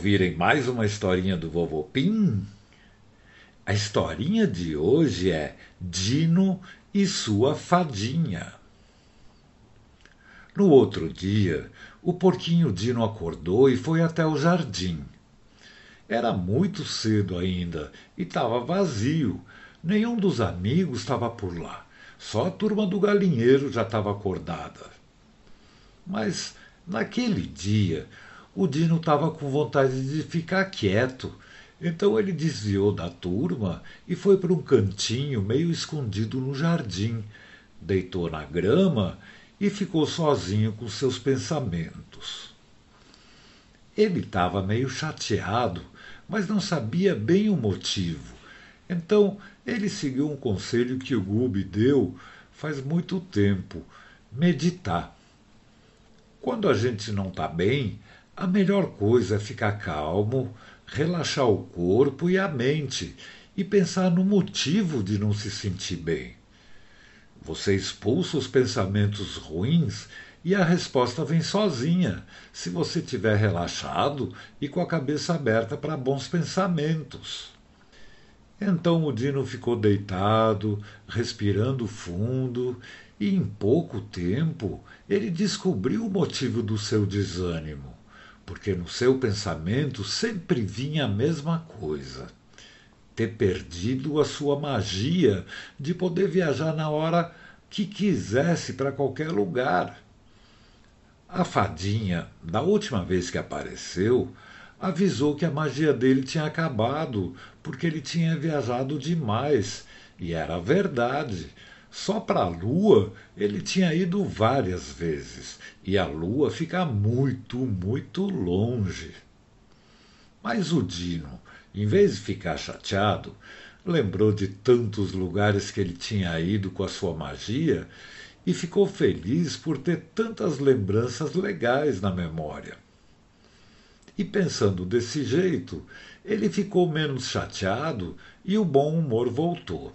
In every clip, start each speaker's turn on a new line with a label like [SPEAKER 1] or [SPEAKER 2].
[SPEAKER 1] ouvirem mais uma historinha do Vovô Pim? A historinha de hoje é Dino e sua fadinha. No outro dia, o porquinho Dino acordou e foi até o jardim. Era muito cedo ainda e estava vazio. Nenhum dos amigos estava por lá. Só a turma do galinheiro já estava acordada. Mas naquele dia o Dino estava com vontade de ficar quieto. Então ele desviou da turma e foi para um cantinho meio escondido no jardim. Deitou na grama e ficou sozinho com seus pensamentos. Ele estava meio chateado, mas não sabia bem o motivo. Então ele seguiu um conselho que o Gubi deu faz muito tempo: meditar. Quando a gente não está bem, a melhor coisa é ficar calmo, relaxar o corpo e a mente e pensar no motivo de não se sentir bem. Você expulsa os pensamentos ruins e a resposta vem sozinha, se você estiver relaxado e com a cabeça aberta para bons pensamentos. Então o Dino ficou deitado, respirando fundo, e em pouco tempo ele descobriu o motivo do seu desânimo porque no seu pensamento sempre vinha a mesma coisa: ter perdido a sua magia de poder viajar na hora que quisesse para qualquer lugar. A fadinha, da última vez que apareceu, avisou que a magia dele tinha acabado, porque ele tinha viajado demais. E era verdade. Só para a Lua ele tinha ido várias vezes, e a Lua fica muito, muito longe. Mas o Dino, em vez de ficar chateado, lembrou de tantos lugares que ele tinha ido com a sua magia e ficou feliz por ter tantas lembranças legais na memória. E pensando desse jeito, ele ficou menos chateado e o bom humor voltou.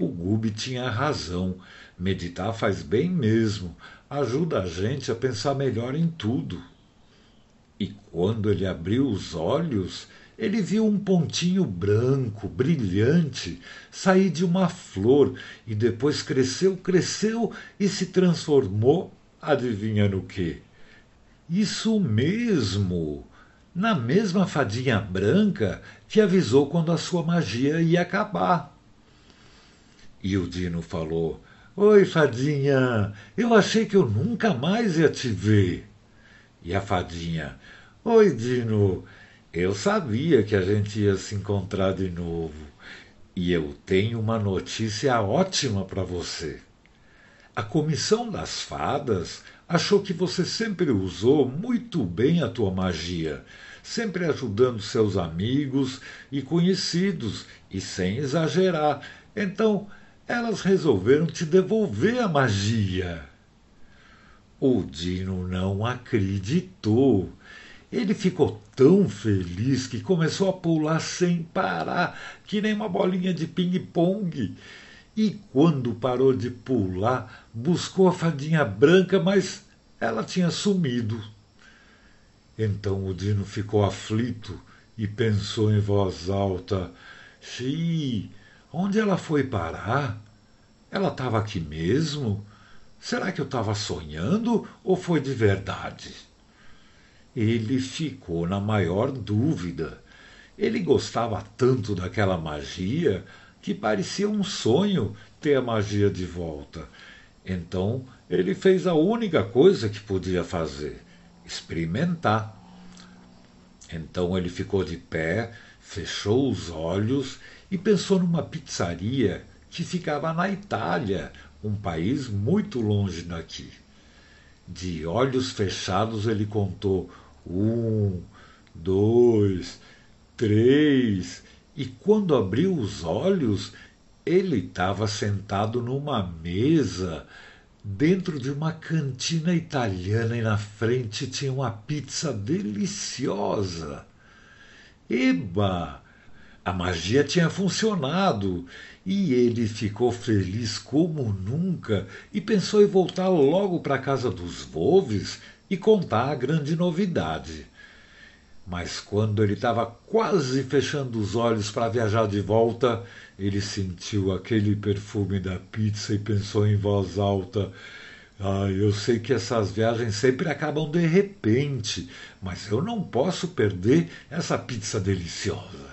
[SPEAKER 1] O Gube tinha razão. Meditar faz bem mesmo. Ajuda a gente a pensar melhor em tudo. E quando ele abriu os olhos, ele viu um pontinho branco, brilhante, sair de uma flor e depois cresceu, cresceu e se transformou, adivinha no quê? Isso mesmo! Na mesma fadinha branca que avisou quando a sua magia ia acabar. E o Dino falou: Oi, fadinha, eu achei que eu nunca mais ia te ver. E a fadinha: Oi, Dino, eu sabia que a gente ia se encontrar de novo. E eu tenho uma notícia ótima para você. A comissão das fadas achou que você sempre usou muito bem a tua magia, sempre ajudando seus amigos e conhecidos e sem exagerar. Então, elas resolveram te devolver a magia. O Dino não acreditou. Ele ficou tão feliz que começou a pular sem parar, que nem uma bolinha de ping-pong. E quando parou de pular, buscou a fadinha branca, mas ela tinha sumido. Então o Dino ficou aflito e pensou em voz alta: Xiii, Onde ela foi parar? Ela estava aqui mesmo? Será que eu estava sonhando ou foi de verdade? Ele ficou na maior dúvida. Ele gostava tanto daquela magia que parecia um sonho ter a magia de volta. Então ele fez a única coisa que podia fazer: experimentar. Então ele ficou de pé, fechou os olhos e pensou numa pizzaria que ficava na Itália, um país muito longe daqui. De olhos fechados, ele contou um, dois, três, e quando abriu os olhos, ele estava sentado numa mesa dentro de uma cantina italiana e na frente tinha uma pizza deliciosa. Eba! A magia tinha funcionado e ele ficou feliz como nunca e pensou em voltar logo para a casa dos Volves e contar a grande novidade. Mas quando ele estava quase fechando os olhos para viajar de volta, ele sentiu aquele perfume da pizza e pensou em voz alta: ah, eu sei que essas viagens sempre acabam de repente, mas eu não posso perder essa pizza deliciosa.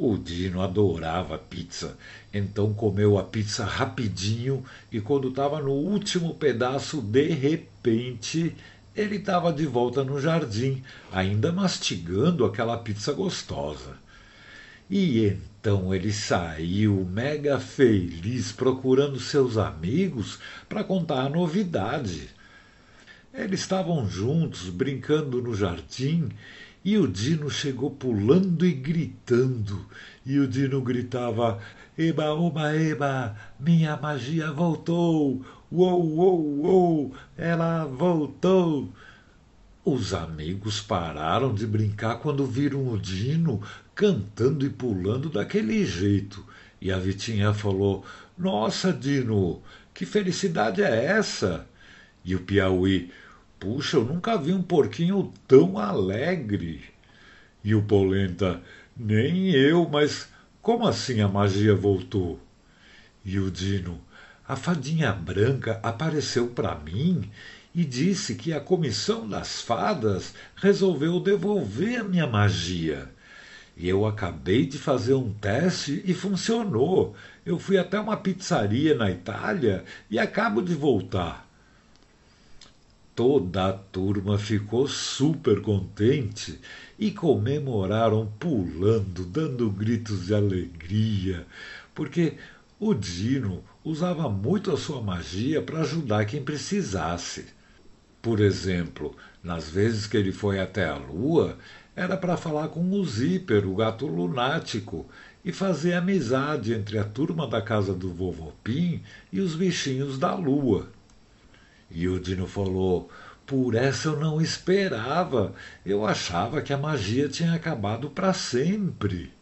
[SPEAKER 1] O Dino adorava pizza, então comeu a pizza rapidinho e quando estava no último pedaço, de repente, ele estava de volta no jardim, ainda mastigando aquela pizza gostosa. E então ele saiu mega feliz procurando seus amigos para contar a novidade. Eles estavam juntos brincando no jardim e o Dino chegou pulando e gritando. E o Dino gritava: Eba, oba, eba, minha magia voltou! Uou, uou, uou, ela voltou! Os amigos pararam de brincar quando viram o Dino cantando e pulando daquele jeito. E a Vitinha falou: Nossa, Dino, que felicidade é essa? E o Piauí: Puxa, eu nunca vi um porquinho tão alegre. E o Polenta: Nem eu, mas como assim a magia voltou? E o Dino: A fadinha branca apareceu para mim e disse que a comissão das fadas resolveu devolver a minha magia. E eu acabei de fazer um teste e funcionou. Eu fui até uma pizzaria na Itália e acabo de voltar. Toda a turma ficou super contente e comemoraram pulando, dando gritos de alegria, porque o Dino usava muito a sua magia para ajudar quem precisasse. Por exemplo, nas vezes que ele foi até a Lua, era para falar com o Zíper, o gato lunático, e fazer amizade entre a turma da casa do vovô Pim e os bichinhos da Lua. E o Dino falou: Por essa eu não esperava. Eu achava que a magia tinha acabado para sempre.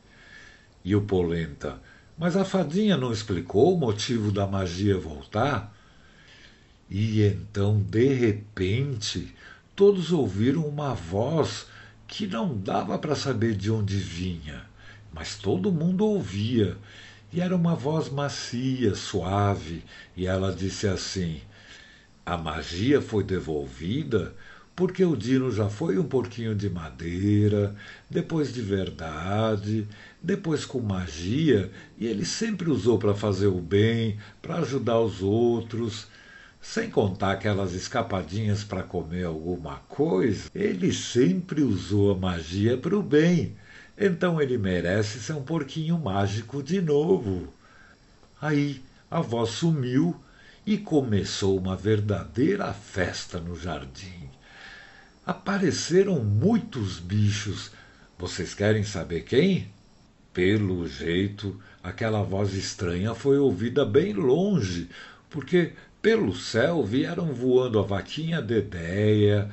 [SPEAKER 1] E o Polenta: Mas a fadinha não explicou o motivo da magia voltar? E então, de repente, todos ouviram uma voz que não dava para saber de onde vinha, mas todo mundo ouvia. E era uma voz macia, suave, e ela disse assim: A magia foi devolvida porque o Dino já foi um porquinho de madeira, depois de verdade, depois com magia, e ele sempre usou para fazer o bem, para ajudar os outros. Sem contar aquelas escapadinhas para comer alguma coisa, ele sempre usou a magia para o bem. Então ele merece ser um porquinho mágico de novo. Aí a voz sumiu e começou uma verdadeira festa no jardim. Apareceram muitos bichos. Vocês querem saber quem? Pelo jeito, aquela voz estranha foi ouvida bem longe, porque pelo céu vieram voando a vaquinha Dedéia,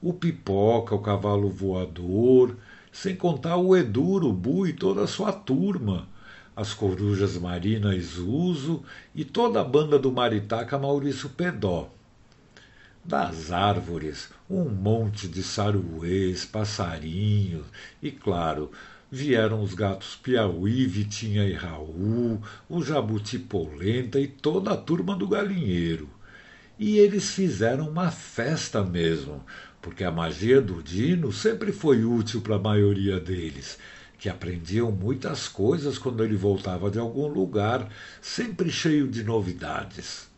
[SPEAKER 1] o Pipoca, o cavalo voador, sem contar o Edu Urubu e toda a sua turma, as corujas Marina Isuso e toda a banda do Maritaca Maurício Pedó. Das árvores, um monte de saruês, passarinhos e, claro, vieram os gatos Piauí, Vitinha e Raul, o Jabuti Polenta e toda a turma do galinheiro. E eles fizeram uma festa mesmo, porque a magia do Dino sempre foi útil para a maioria deles, que aprendiam muitas coisas quando ele voltava de algum lugar, sempre cheio de novidades.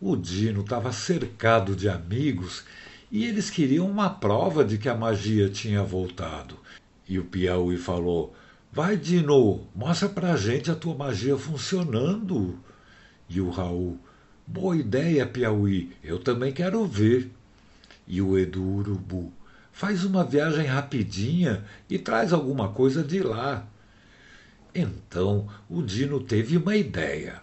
[SPEAKER 1] O Dino estava cercado de amigos e eles queriam uma prova de que a magia tinha voltado. E o Piauí falou: Vai, Dino, mostra pra gente a tua magia funcionando. E o Raul: Boa ideia, Piauí, eu também quero ver. E o Edu Urubu: Faz uma viagem rapidinha e traz alguma coisa de lá. Então o Dino teve uma ideia.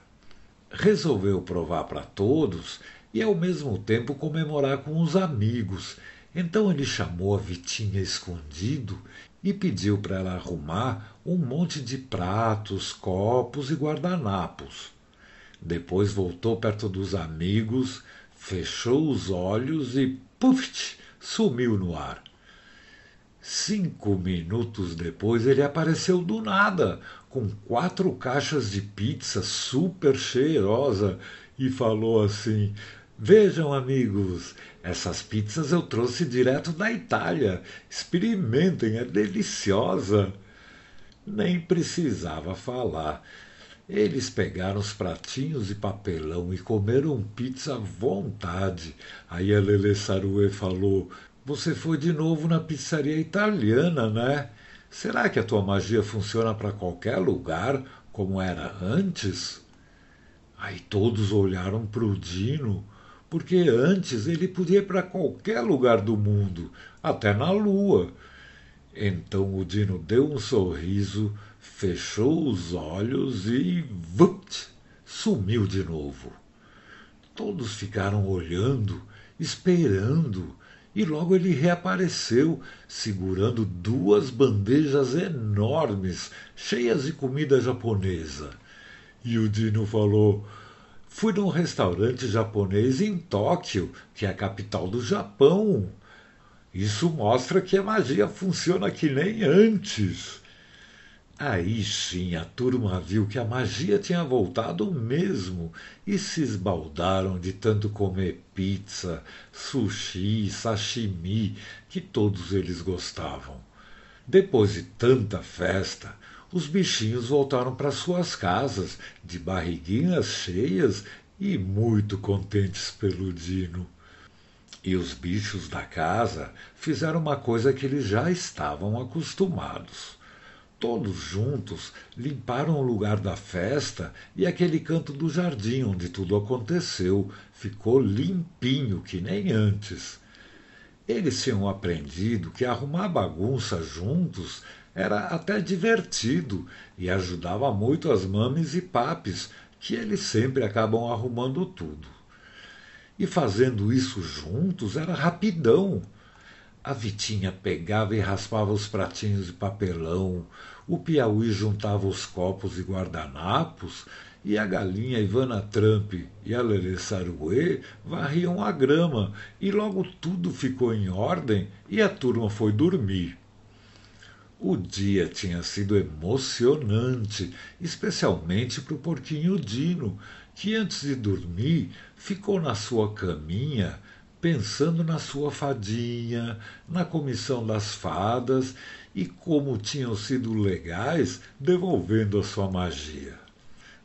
[SPEAKER 1] Resolveu provar para todos e ao mesmo tempo comemorar com os amigos. Então ele chamou a Vitinha escondido e pediu para ela arrumar um monte de pratos, copos e guardanapos. Depois voltou perto dos amigos, fechou os olhos e, puf, sumiu no ar. Cinco minutos depois ele apareceu do nada, com quatro caixas de pizza super cheirosa e falou assim: Vejam, amigos, essas pizzas eu trouxe direto da Itália. Experimentem, é deliciosa. Nem precisava falar. Eles pegaram os pratinhos de papelão e comeram pizza à vontade. Aí a Lele Saruê falou: Você foi de novo na pizzaria italiana, né? Será que a tua magia funciona para qualquer lugar, como era antes? Aí todos olharam para o Dino, porque antes ele podia ir para qualquer lugar do mundo, até na lua. Então o Dino deu um sorriso, fechou os olhos e vupt, sumiu de novo. Todos ficaram olhando, esperando, e logo ele reapareceu, segurando duas bandejas enormes, cheias de comida japonesa. E o Dino falou: Fui num restaurante japonês em Tóquio, que é a capital do Japão. Isso mostra que a magia funciona que nem antes. Aí sim a turma viu que a magia tinha voltado mesmo e se esbaldaram de tanto comer pizza, sushi, sashimi, que todos eles gostavam. Depois de tanta festa, os bichinhos voltaram para suas casas, de barriguinhas cheias e muito contentes pelo Dino. E os bichos da casa fizeram uma coisa que eles já estavam acostumados. Todos juntos limparam o lugar da festa e aquele canto do jardim onde tudo aconteceu ficou limpinho que nem antes. Eles tinham aprendido que arrumar bagunça juntos era até divertido e ajudava muito as mames e papes, que eles sempre acabam arrumando tudo. E fazendo isso juntos era rapidão. A Vitinha pegava e raspava os pratinhos de papelão, o Piauí juntava os copos e guardanapos, e a galinha Ivana Trump e a Lelê Saruê varriam a grama, e logo tudo ficou em ordem e a turma foi dormir. O dia tinha sido emocionante, especialmente para o porquinho Dino, que antes de dormir ficou na sua caminha pensando na sua fadinha, na comissão das fadas e como tinham sido legais devolvendo a sua magia.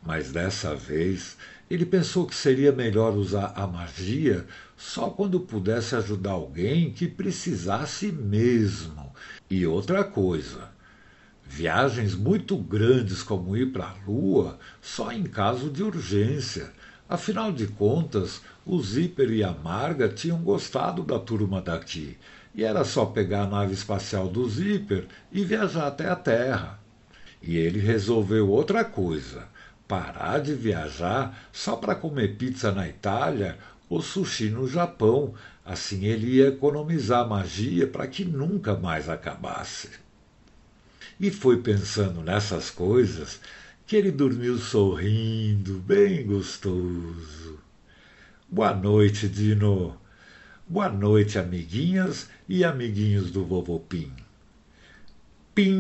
[SPEAKER 1] Mas dessa vez ele pensou que seria melhor usar a magia só quando pudesse ajudar alguém que precisasse mesmo. E outra coisa, viagens muito grandes como ir para a Lua só em caso de urgência. Afinal de contas, o Zíper e a Marga tinham gostado da turma daqui, e era só pegar a nave espacial do Zíper e viajar até a Terra. E ele resolveu outra coisa parar de viajar só para comer pizza na Itália ou sushi no Japão. Assim ele ia economizar magia para que nunca mais acabasse. E foi pensando nessas coisas que ele dormiu sorrindo, bem gostoso. Boa noite, Dino. Boa noite, amiguinhas e amiguinhos do Vovô Pim. Pim!